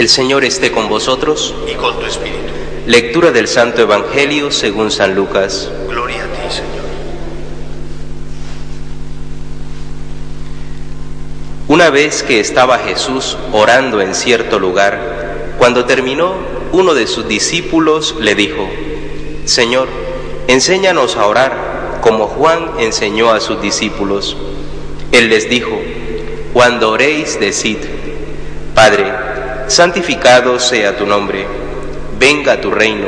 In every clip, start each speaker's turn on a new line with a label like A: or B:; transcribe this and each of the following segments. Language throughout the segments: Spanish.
A: El Señor esté con vosotros.
B: y con tu espíritu.
A: Lectura del Santo Evangelio según San Lucas.
B: Gloria a ti, Señor.
A: Una vez que estaba Jesús orando en cierto lugar, cuando terminó, uno de sus discípulos le dijo, Señor, enséñanos a orar, como Juan enseñó a sus discípulos. Él les dijo, cuando oréis, decid, Padre, santificado sea tu nombre, venga tu reino,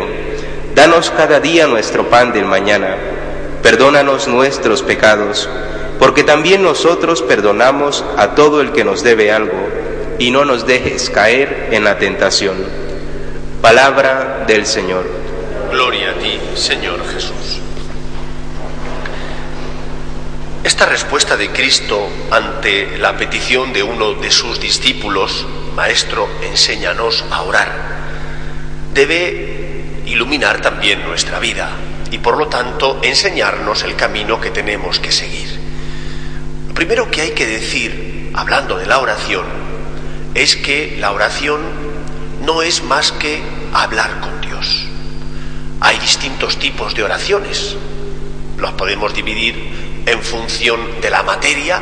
A: danos cada día nuestro pan del mañana, perdónanos nuestros pecados, porque también nosotros perdonamos a todo el que nos debe algo, y no nos dejes caer en la tentación. Palabra del Señor.
B: Gloria a ti, Señor Jesús. Esta respuesta de Cristo ante la petición de uno de sus discípulos, Maestro, enséñanos a orar, debe iluminar también nuestra vida y por lo tanto enseñarnos el camino que tenemos que seguir. Lo primero que hay que decir, hablando de la oración, es que la oración no es más que hablar con Dios. Hay distintos tipos de oraciones. Los podemos dividir en función de la materia,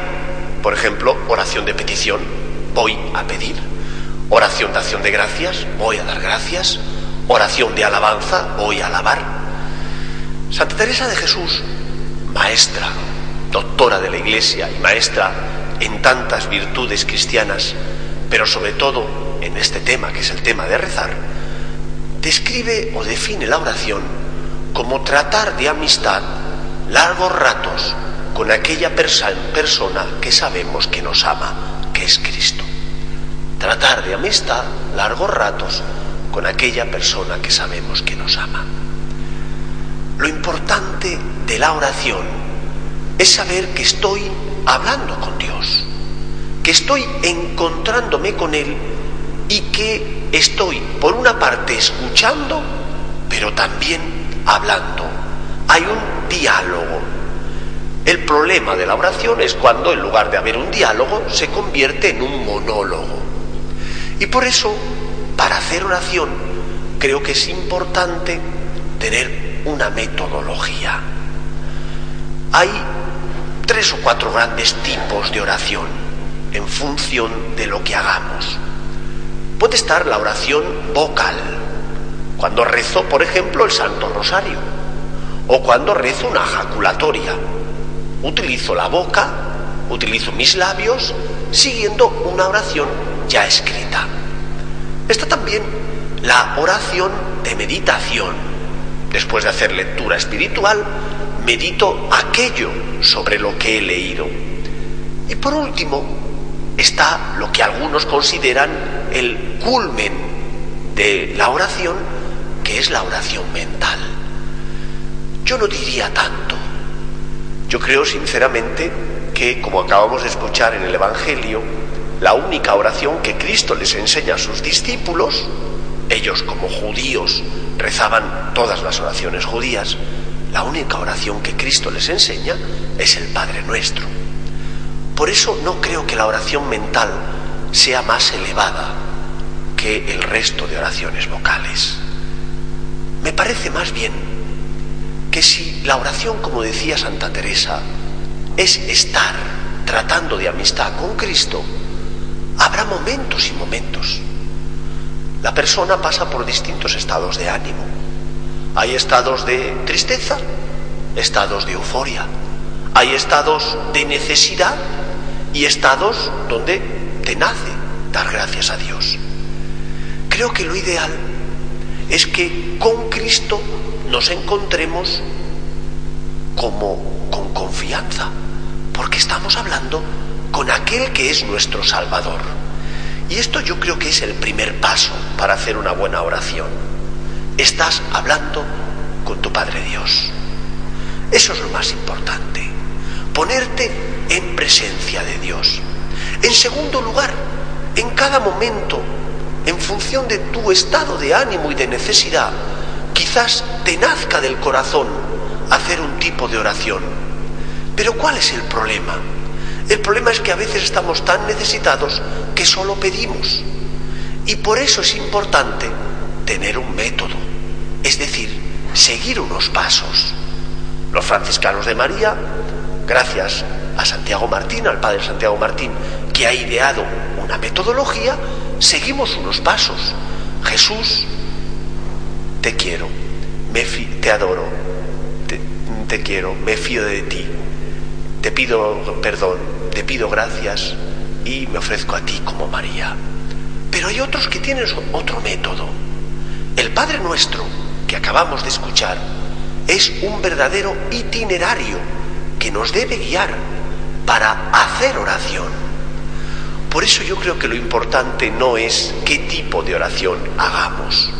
B: por ejemplo, oración de petición, voy a pedir, oración de acción de gracias, voy a dar gracias, oración de alabanza, voy a alabar. Santa Teresa de Jesús, maestra, doctora de la Iglesia y maestra en tantas virtudes cristianas, pero sobre todo en este tema que es el tema de rezar, describe o define la oración como tratar de amistad largos ratos con aquella persona que sabemos que nos ama, que es Cristo. Tratar de amistad largos ratos con aquella persona que sabemos que nos ama. Lo importante de la oración es saber que estoy hablando con Dios, que estoy encontrándome con Él y que estoy, por una parte, escuchando, pero también hablando. Hay un diálogo. El problema de la oración es cuando en lugar de haber un diálogo se convierte en un monólogo. Y por eso, para hacer oración, creo que es importante tener una metodología. Hay tres o cuatro grandes tipos de oración en función de lo que hagamos. Puede estar la oración vocal, cuando rezo, por ejemplo, el Santo Rosario, o cuando rezo una jaculatoria. Utilizo la boca, utilizo mis labios, siguiendo una oración ya escrita. Está también la oración de meditación. Después de hacer lectura espiritual, medito aquello sobre lo que he leído. Y por último, está lo que algunos consideran el culmen de la oración, que es la oración mental. Yo no diría tanto. Yo creo sinceramente que, como acabamos de escuchar en el Evangelio, la única oración que Cristo les enseña a sus discípulos, ellos como judíos rezaban todas las oraciones judías, la única oración que Cristo les enseña es el Padre Nuestro. Por eso no creo que la oración mental sea más elevada que el resto de oraciones vocales. Me parece más bien que si la oración, como decía Santa Teresa, es estar tratando de amistad con Cristo, momentos y momentos. La persona pasa por distintos estados de ánimo. Hay estados de tristeza, estados de euforia, hay estados de necesidad y estados donde te nace dar gracias a Dios. Creo que lo ideal es que con Cristo nos encontremos como con confianza, porque estamos hablando con aquel que es nuestro Salvador. Y esto yo creo que es el primer paso para hacer una buena oración. Estás hablando con tu Padre Dios. Eso es lo más importante. Ponerte en presencia de Dios. En segundo lugar, en cada momento, en función de tu estado de ánimo y de necesidad, quizás te nazca del corazón hacer un tipo de oración. Pero ¿cuál es el problema? El problema es que a veces estamos tan necesitados que solo pedimos. Y por eso es importante tener un método, es decir, seguir unos pasos. Los franciscanos de María, gracias a Santiago Martín, al padre Santiago Martín, que ha ideado una metodología, seguimos unos pasos. Jesús, te quiero, te adoro, te quiero, me fío de ti, te pido perdón, te pido gracias y me ofrezco a ti como María. Pero hay otros que tienen otro método. El Padre Nuestro, que acabamos de escuchar, es un verdadero itinerario que nos debe guiar para hacer oración. Por eso yo creo que lo importante no es qué tipo de oración hagamos.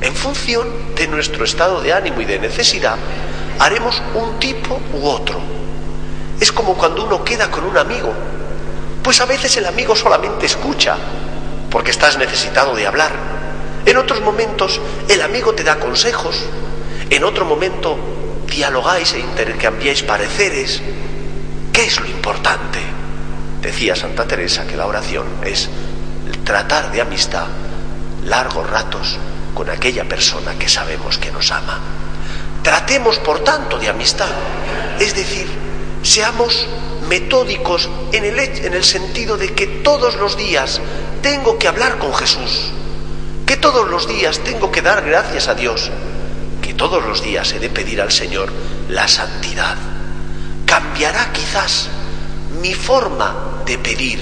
B: En función de nuestro estado de ánimo y de necesidad, haremos un tipo u otro. Es como cuando uno queda con un amigo. Pues a veces el amigo solamente escucha, porque estás necesitado de hablar. En otros momentos el amigo te da consejos. En otro momento dialogáis e intercambiáis pareceres. ¿Qué es lo importante? Decía Santa Teresa que la oración es tratar de amistad largos ratos con aquella persona que sabemos que nos ama. Tratemos, por tanto, de amistad. Es decir, seamos metódicos en el, en el sentido de que todos los días tengo que hablar con Jesús, que todos los días tengo que dar gracias a Dios, que todos los días he de pedir al Señor la santidad. Cambiará quizás mi forma de pedir,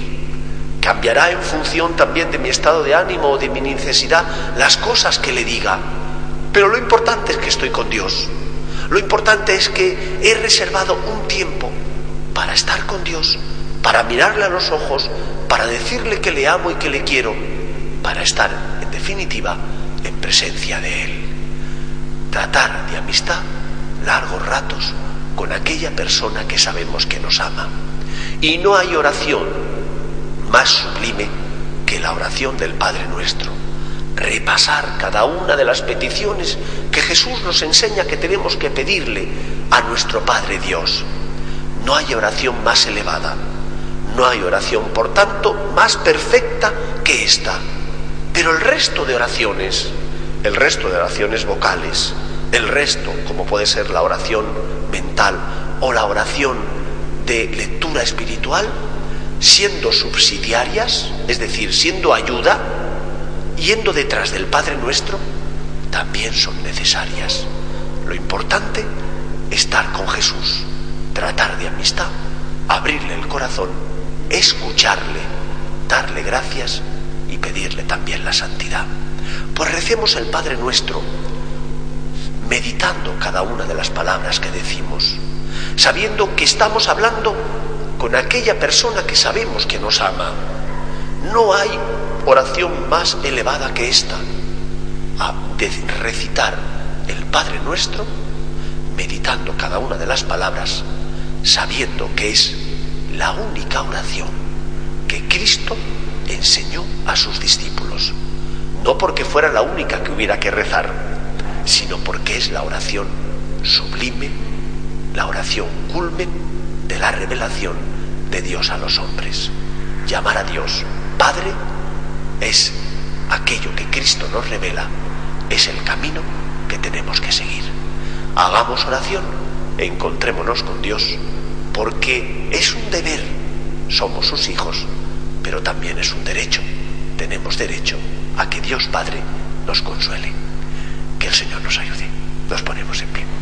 B: cambiará en función también de mi estado de ánimo o de mi necesidad las cosas que le diga, pero lo importante es que estoy con Dios. Lo importante es que he reservado un tiempo para estar con Dios, para mirarle a los ojos, para decirle que le amo y que le quiero, para estar, en definitiva, en presencia de Él. Tratar de amistad largos ratos con aquella persona que sabemos que nos ama. Y no hay oración más sublime que la oración del Padre nuestro. Repasar cada una de las peticiones que Jesús nos enseña que tenemos que pedirle a nuestro Padre Dios. No hay oración más elevada, no hay oración, por tanto, más perfecta que esta. Pero el resto de oraciones, el resto de oraciones vocales, el resto, como puede ser la oración mental o la oración de lectura espiritual, siendo subsidiarias, es decir, siendo ayuda, yendo detrás del Padre nuestro, también son necesarias. Lo importante, estar con Jesús, tratar de amistad, abrirle el corazón escucharle, darle gracias y pedirle también la santidad. Pues recemos el Padre nuestro, meditando cada una de las palabras que decimos, sabiendo que estamos hablando con aquella persona que sabemos que nos ama. No hay oración más elevada que esta, a recitar el Padre nuestro, meditando cada una de las palabras, sabiendo que es la única oración que Cristo enseñó a sus discípulos. No porque fuera la única que hubiera que rezar, sino porque es la oración sublime, la oración culmen de la revelación de Dios a los hombres. Llamar a Dios Padre es aquello que Cristo nos revela, es el camino que tenemos que seguir. Hagamos oración encontrémonos con Dios porque es un deber, somos sus hijos, pero también es un derecho. Tenemos derecho a que Dios Padre nos consuele. Que el Señor nos ayude. Nos ponemos en pie.